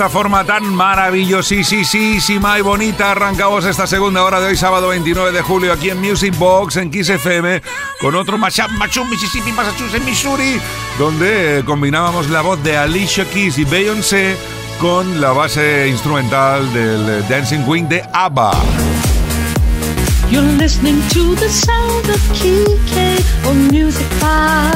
Esta forma tan maravillosísima y bonita arrancamos esta segunda hora de hoy, sábado 29 de julio, aquí en Music Box, en Kiss FM, con otro mashup, Machum, Mississippi, Massachusetts, Missouri, donde combinábamos la voz de Alicia Keys y Beyoncé con la base instrumental del Dancing Queen de ABBA. You're listening to the sound of Kike on Music Box.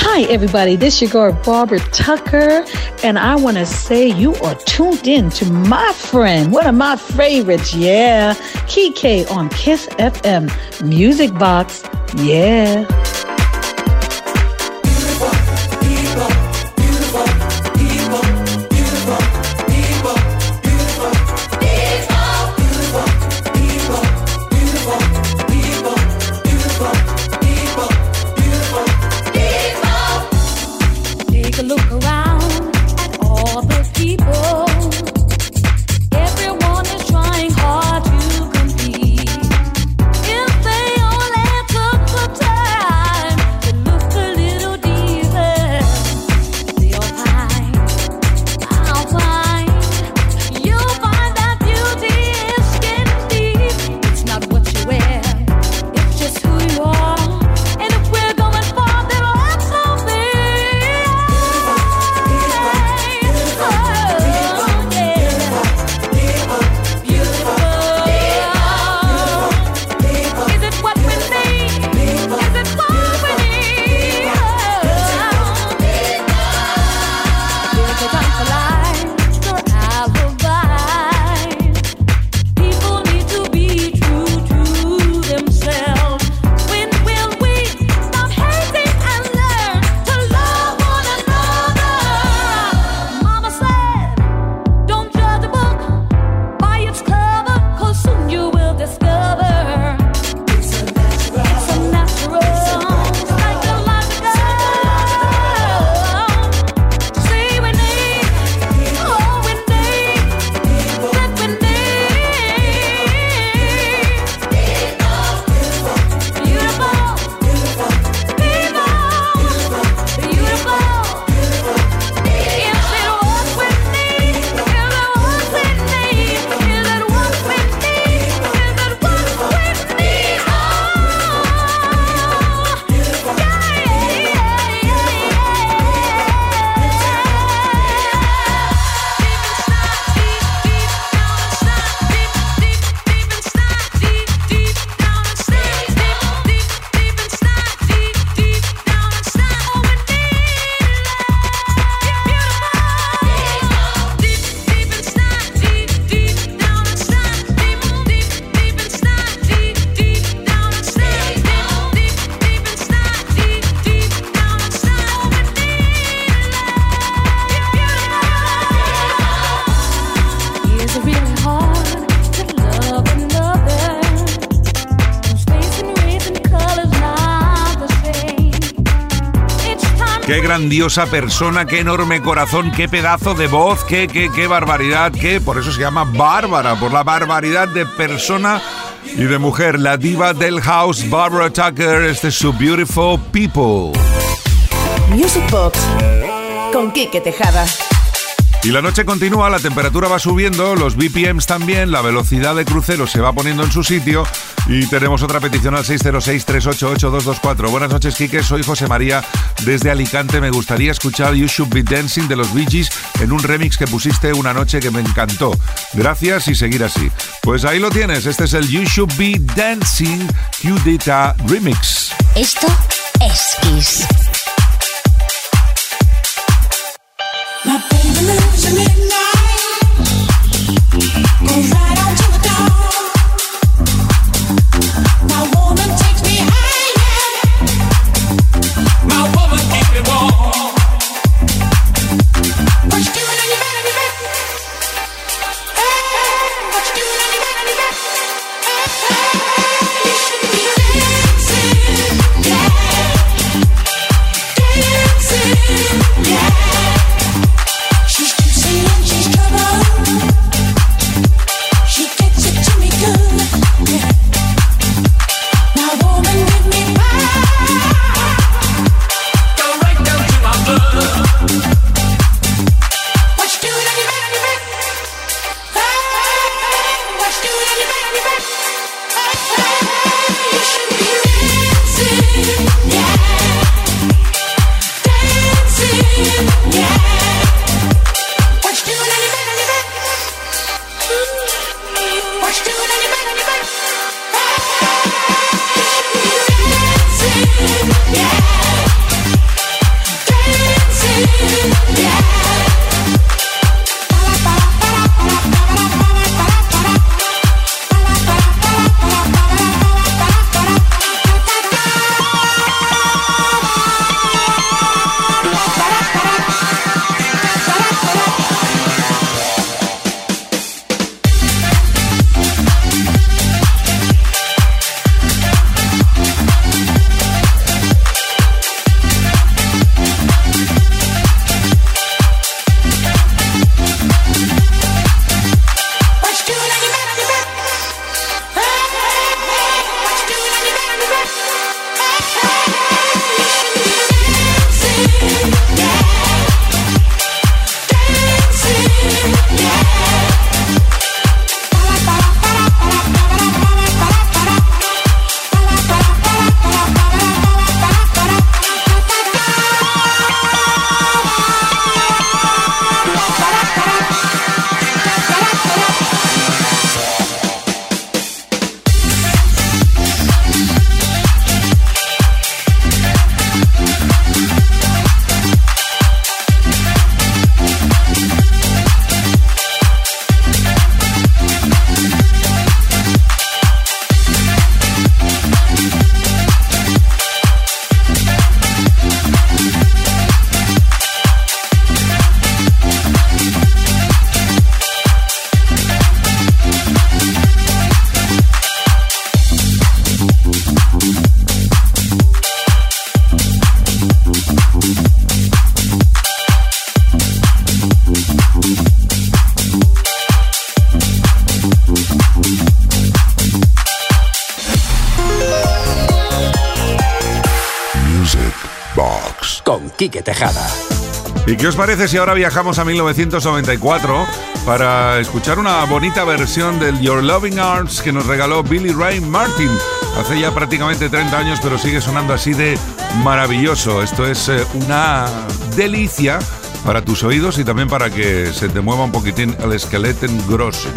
Hi, everybody. This is your girl, Barbara Tucker, and I want to say you are tuned in to my friend, one of my favorites, yeah, Kike on Kiss FM Music Box, yeah. Grandiosa persona, qué enorme corazón, qué pedazo de voz, qué, qué, qué barbaridad, qué. Por eso se llama Bárbara, por la barbaridad de persona y de mujer. La diva del house, Barbara Tucker, este es su Beautiful People. Music Box con Quique Tejada. Y la noche continúa, la temperatura va subiendo, los BPMs también, la velocidad de crucero se va poniendo en su sitio y tenemos otra petición al 606-388-224. Buenas noches, Quique, soy José María desde Alicante. Me gustaría escuchar You Should Be Dancing de los Bee en un remix que pusiste una noche que me encantó. Gracias y seguir así. Pues ahí lo tienes, este es el You Should Be Dancing Q-Data Remix. Esto es Kiss. My baby lives in midnight. Goes right on Quique Tejada. ¿Y qué os parece si ahora viajamos a 1994 para escuchar una bonita versión del Your Loving Arms que nos regaló Billy Ray Martin hace ya prácticamente 30 años, pero sigue sonando así de maravilloso? Esto es eh, una delicia para tus oídos y también para que se te mueva un poquitín el esqueleto grosso.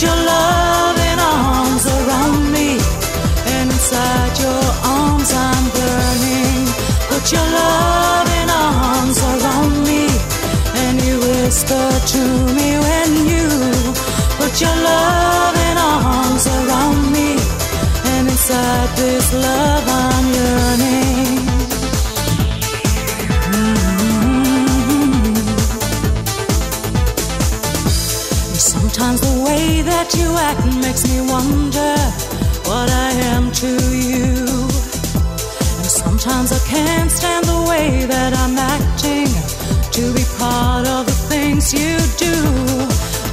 Put your loving arms around me. And inside your arms I'm burning. Put your loving arms around me. And you whisper to me when you put your loving arms around me. And inside this love makes me wonder what I am to you. And sometimes I can't stand the way that I'm acting to be part of the things you do.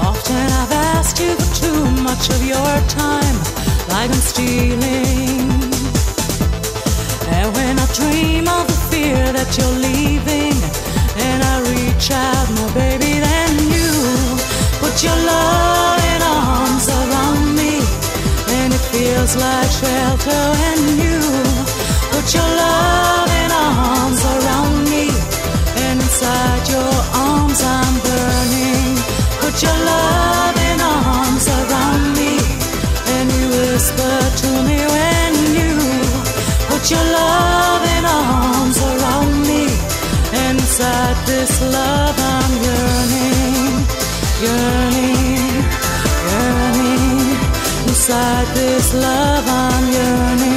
Often I've asked you for too much of your time, like I'm stealing. And when I dream of the fear that you're leaving, and I reach out, my baby, then you put your loving feels like shelter when you put your loving arms around me, and inside your arms I'm burning. Put your loving arms around me, and you whisper to me when you put your loving arms around me. And inside this love I'm yearning, yearning. Inside this love I'm yearning.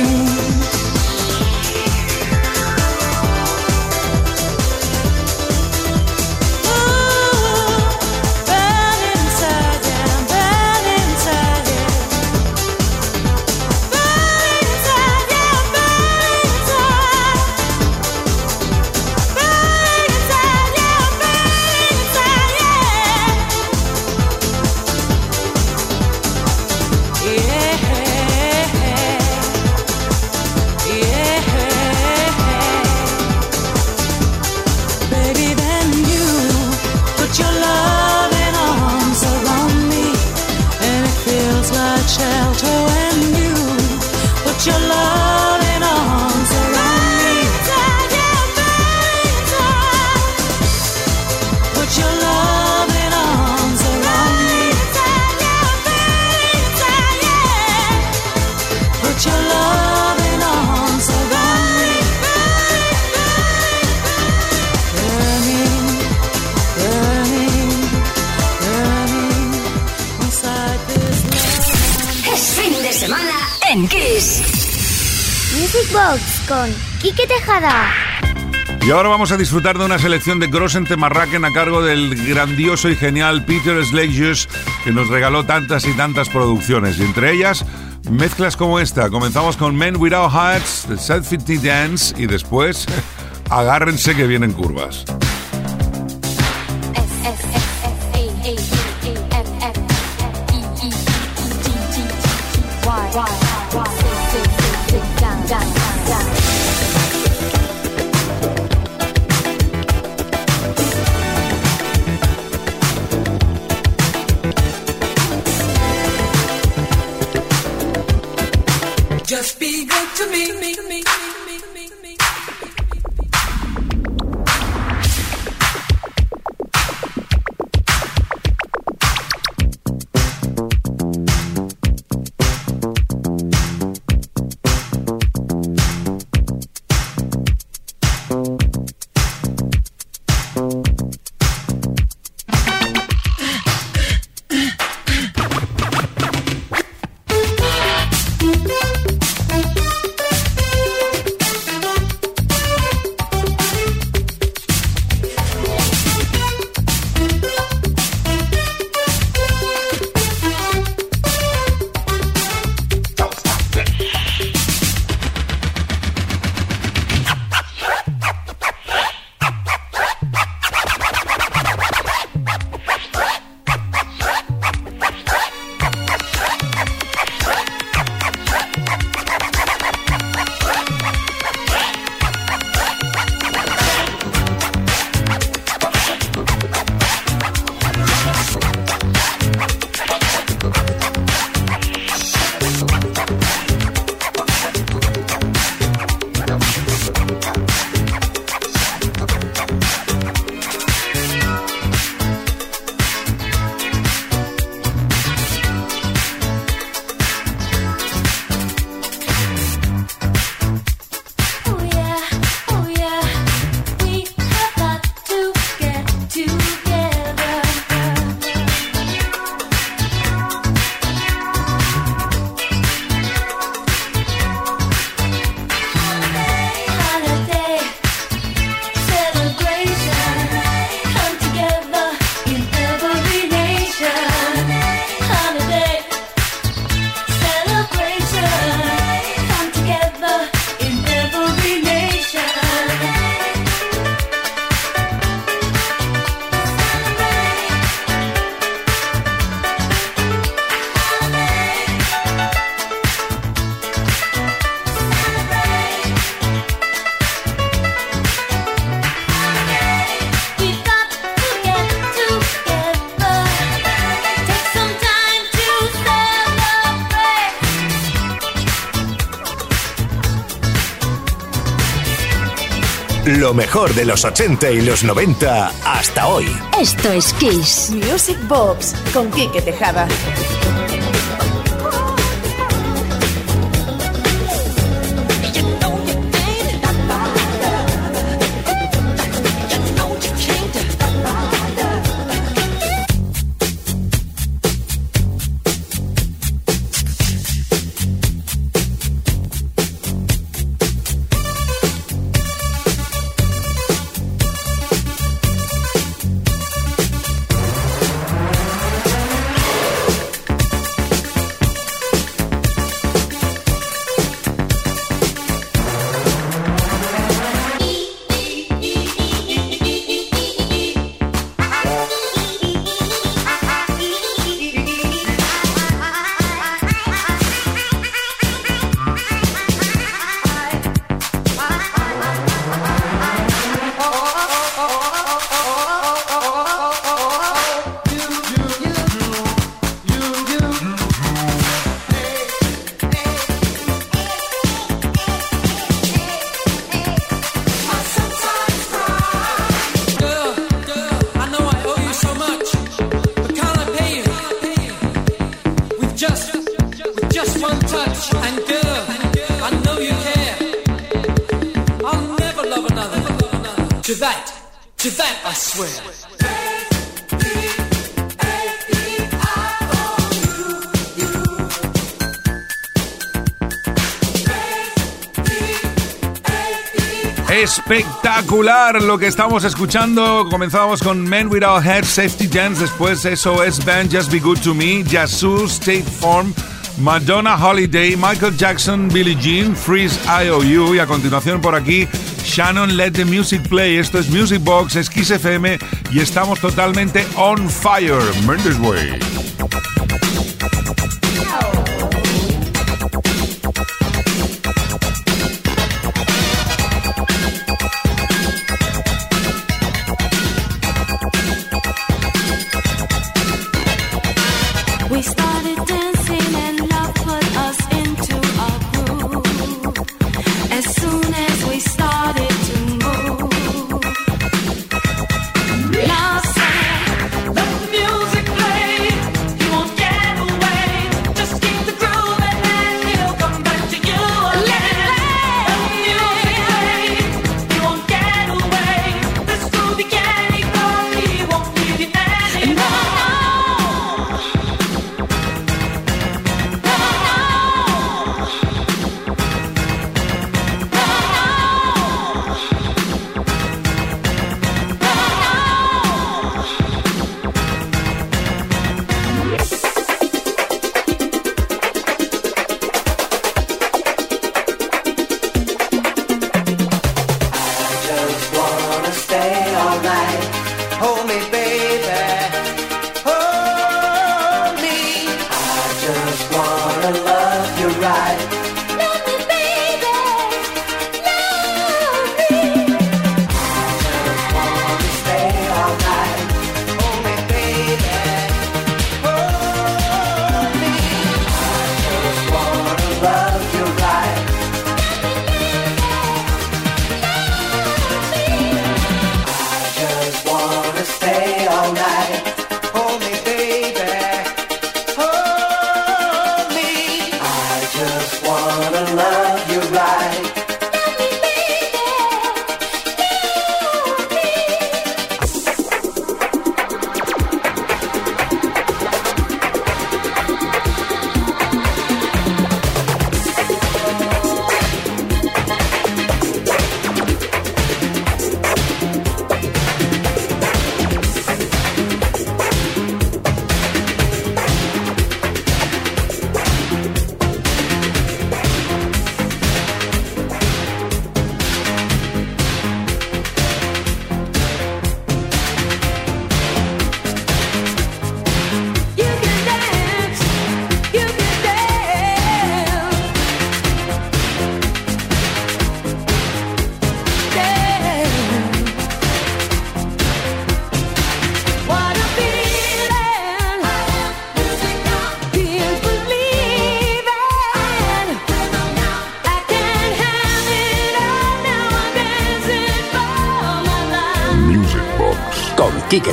Y ahora vamos a disfrutar de una selección de Grossen Temarraken a cargo del grandioso y genial Peter Slejus, que nos regaló tantas y tantas producciones, y entre ellas mezclas como esta. Comenzamos con Men Without Hats, The Self-Fitty Dance, y después agárrense que vienen curvas. Me, Lo mejor de los 80 y los 90 hasta hoy. Esto es Kiss. Music Box con Quique Tejada. Lo que estamos escuchando. Comenzábamos con Men Without Head, Safety Dance, después SOS Band, Just Be Good to Me, Yazoo, State Farm, Madonna Holiday, Michael Jackson, Billie Jean, Freeze IOU y a continuación por aquí Shannon Let the Music Play. Esto es Music Box, es Kiss FM y estamos totalmente on fire. Mendes Way.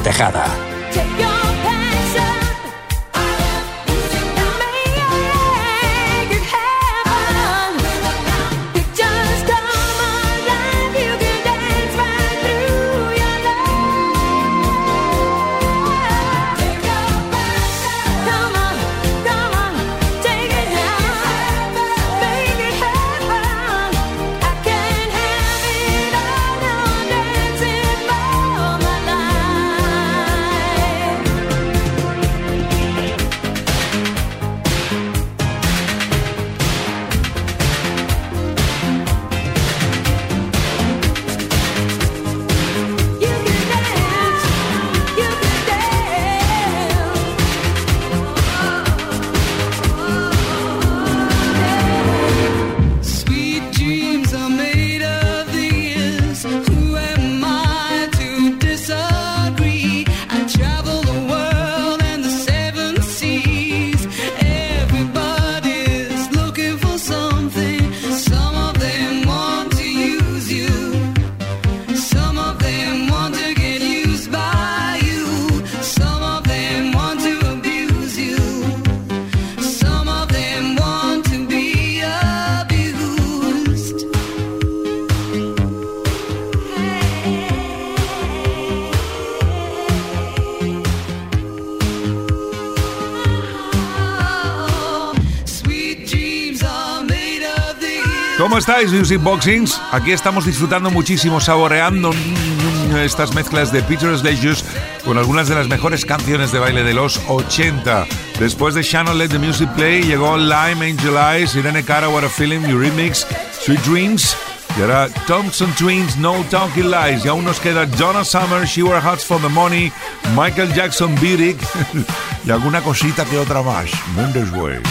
tejada. Music Boxings. Aquí estamos disfrutando muchísimo, saboreando estas mezclas de Peter Slashers con algunas de las mejores canciones de baile de los 80. Después de Channel Let the Music Play, llegó Lime Angel Eyes, Irene Cara, What a Feeling, Remix, Sweet Dreams. Y ahora Thompson Twins, No Talking Lies. Y aún nos queda Donna Summer, She Wore Hats for the Money, Michael Jackson, Beauty y alguna cosita que otra más. Munder's Way.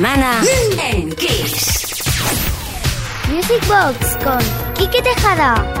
semana en Kiss. Music Box con Quique Tejada.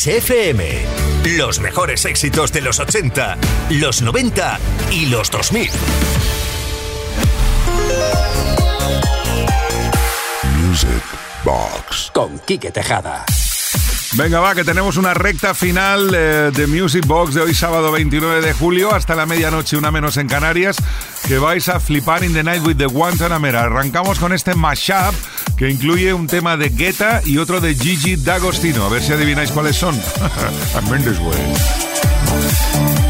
Kiss FM. Los mejores éxitos de los 80, los 90 y los 2000. Music Box con Quique Tejada. Venga, va, que tenemos una recta final eh, de Music Box de hoy sábado 29 de julio hasta la medianoche, una menos en Canarias, que vais a flipar in the night with the Guantanamera. Arrancamos con este mashup que incluye un tema de Guetta y otro de Gigi D'Agostino. A ver si adivináis cuáles son. A Mendes Way.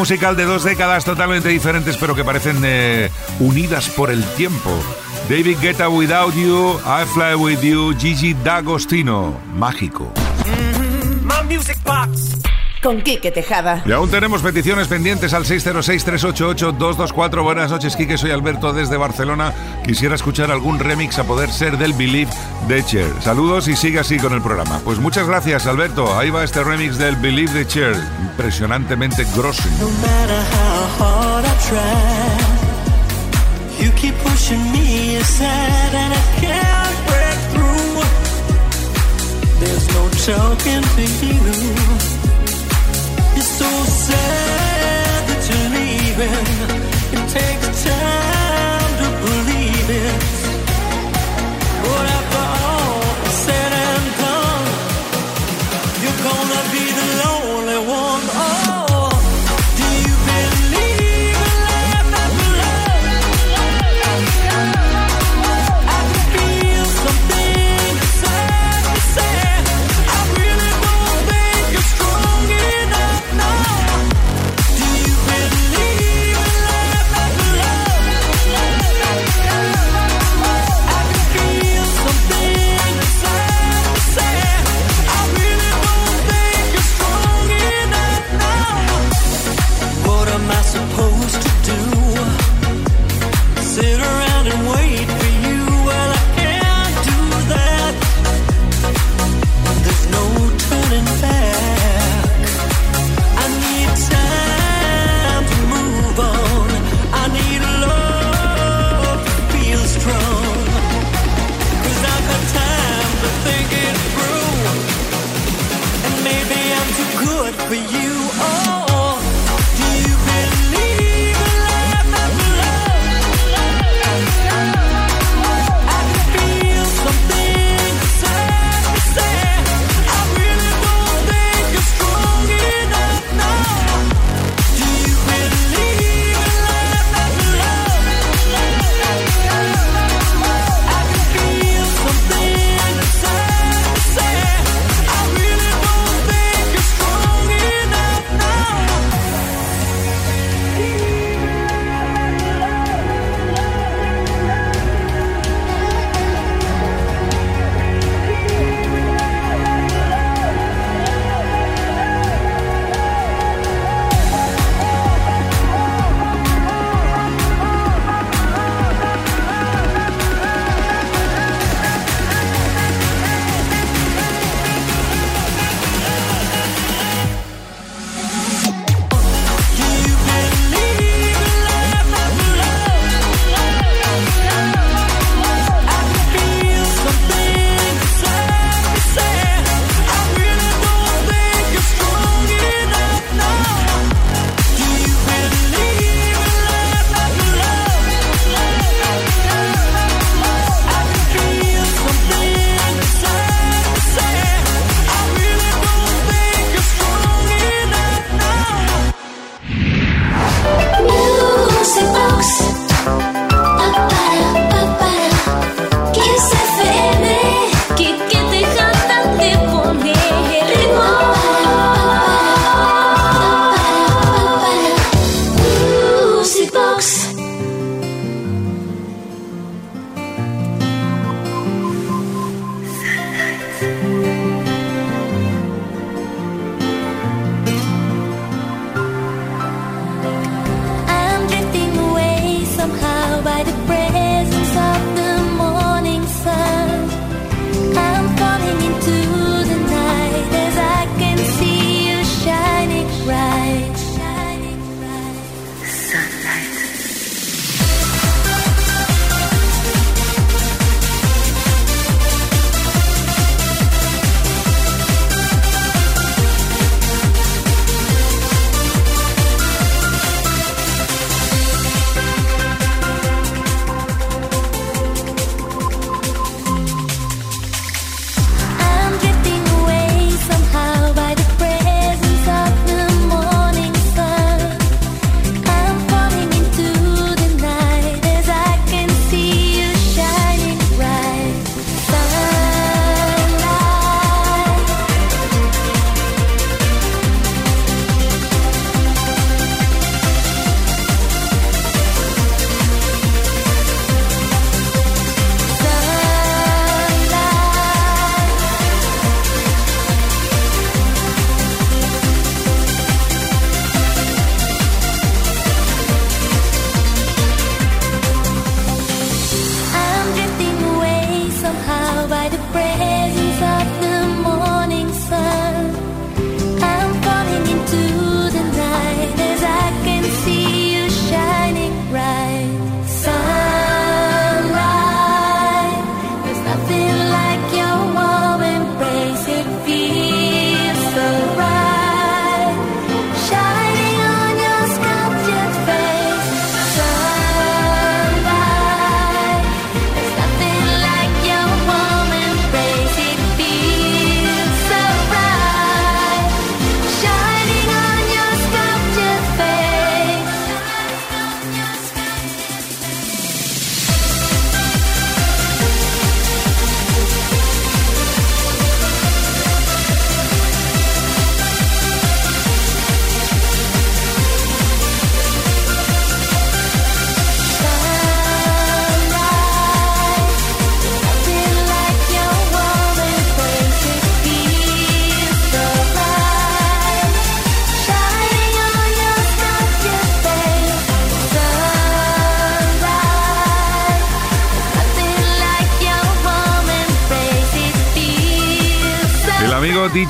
musical de dos décadas totalmente diferentes, pero que parecen eh, unidas por el tiempo. David Guetta Without You, I Fly With You, Gigi D'Agostino. Mágico. My music box. Con Quique Tejada. Y aún tenemos peticiones pendientes al 606-388-224. Buenas noches, Quique. Soy Alberto desde Barcelona. Quisiera escuchar algún remix a poder ser del Believe de Cher. Saludos y sigue así con el programa. Pues muchas gracias, Alberto. Ahí va este remix del Believe de Cher. Impresionantemente grosso. No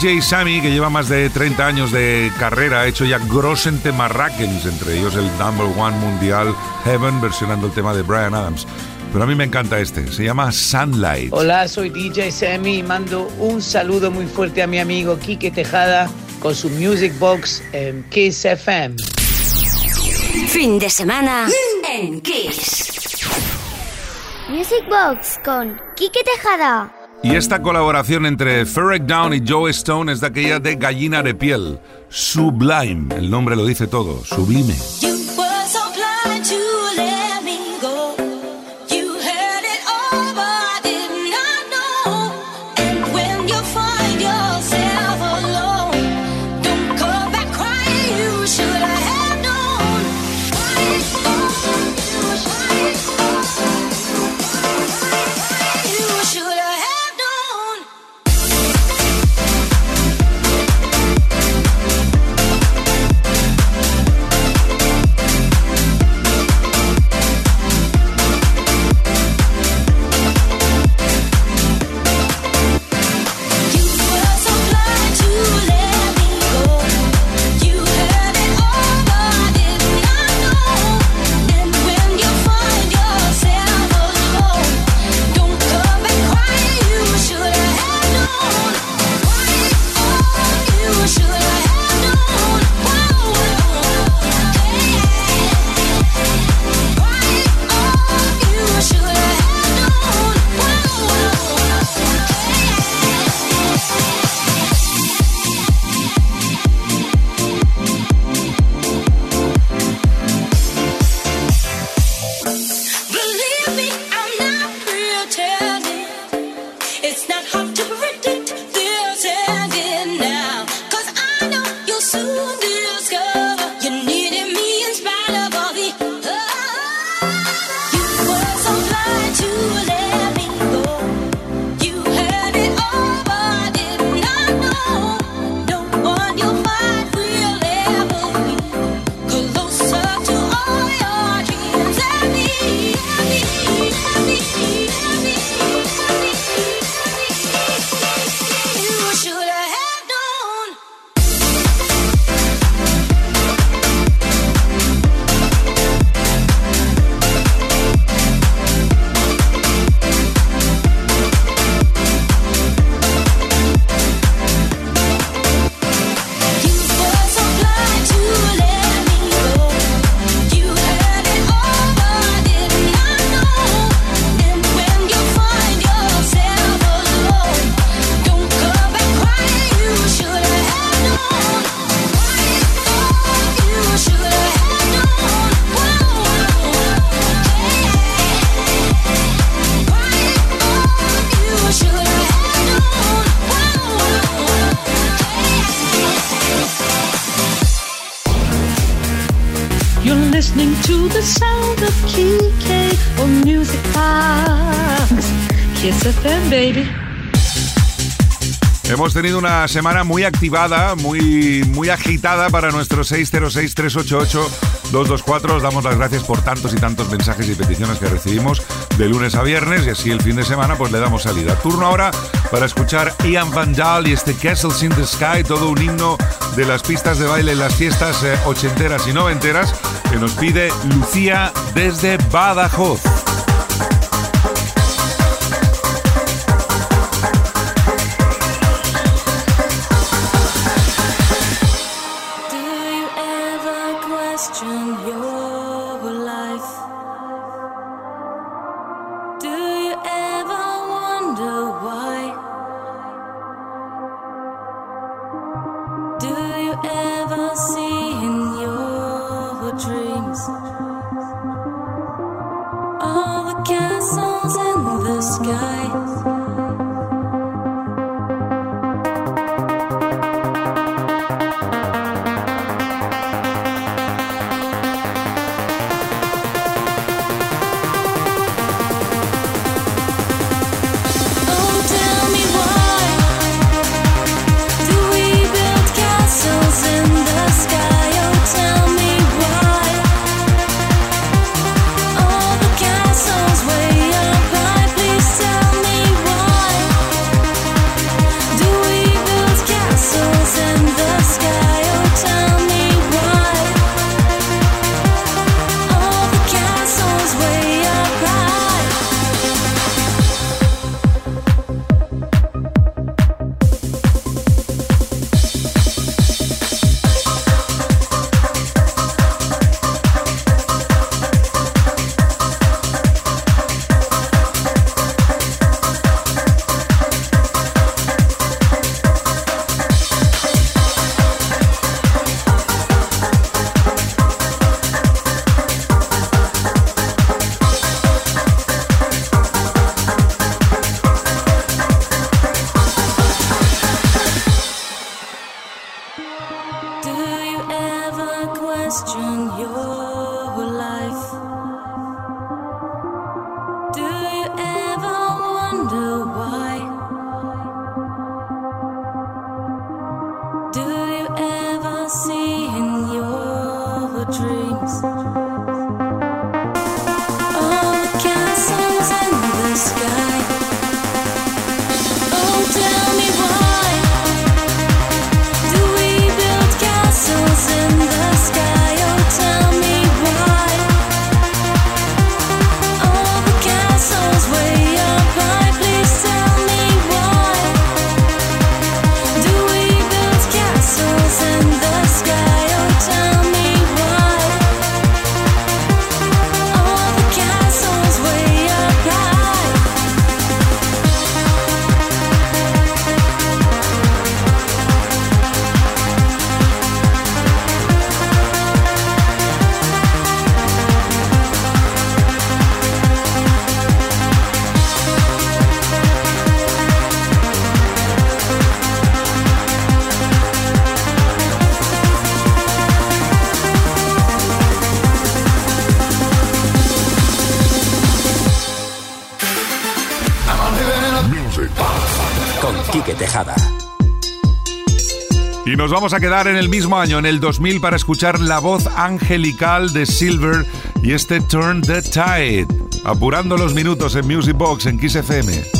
DJ Sammy, que lleva más de 30 años de carrera, ha hecho ya temarrakens, entre ellos el number one mundial Heaven, versionando el tema de Brian Adams. Pero a mí me encanta este, se llama Sunlight. Hola, soy DJ Sammy y mando un saludo muy fuerte a mi amigo Quique Tejada con su Music Box en Kiss FM. Fin de semana en Kiss. Music Box con Quique Tejada. Y esta colaboración entre Ferric Down y Joe Stone es de aquella de Gallina de Piel. Sublime, el nombre lo dice todo, sublime. Hemos tenido una semana muy activada, muy, muy agitada para nuestro 606-388-224. Os damos las gracias por tantos y tantos mensajes y peticiones que recibimos de lunes a viernes y así el fin de semana pues le damos salida. Turno ahora para escuchar Ian Van Dahl y este Castles in the Sky, todo un himno de las pistas de baile en las fiestas eh, ochenteras y noventeras que nos pide Lucía desde Badajoz. Vamos a quedar en el mismo año, en el 2000, para escuchar la voz angelical de Silver y este Turn the Tide. Apurando los minutos en Music Box en Kiss.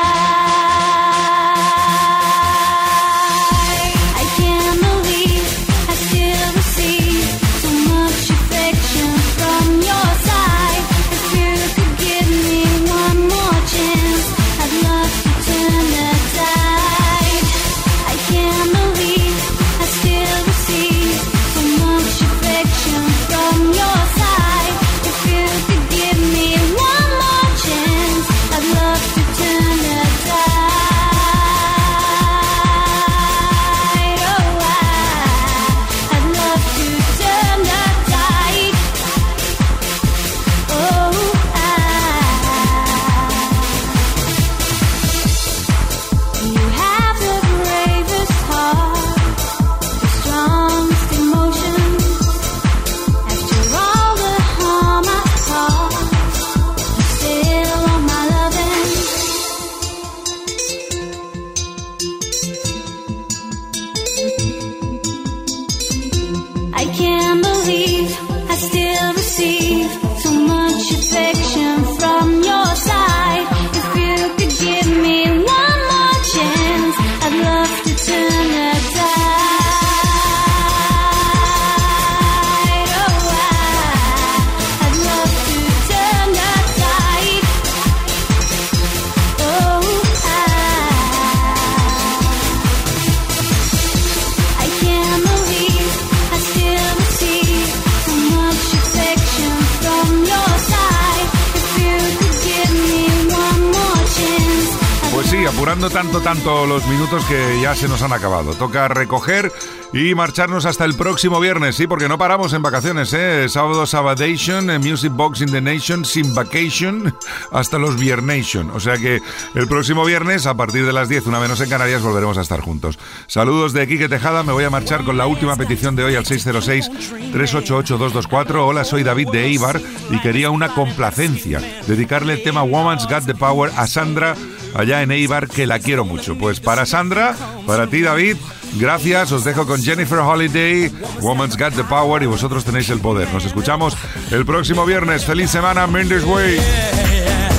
Tanto, tanto los minutos que ya se nos han acabado. Toca recoger y marcharnos hasta el próximo viernes, sí, porque no paramos en vacaciones, ¿eh? Sábado Sabadation, eh, Music Box in the Nation, sin vacation, hasta los Viernation. O sea que el próximo viernes, a partir de las 10, una menos en Canarias, volveremos a estar juntos. Saludos de Quique Tejada, me voy a marchar con la última petición de hoy al 606-388-224. Hola, soy David de Eibar y quería una complacencia, dedicarle el tema Woman's Got the Power a Sandra allá en Eibar, que la quiero mucho. Pues para Sandra, para ti David, gracias, os dejo con Jennifer Holiday, Woman's Got the Power y vosotros tenéis el poder. Nos escuchamos el próximo viernes. Feliz semana, Mendes Way.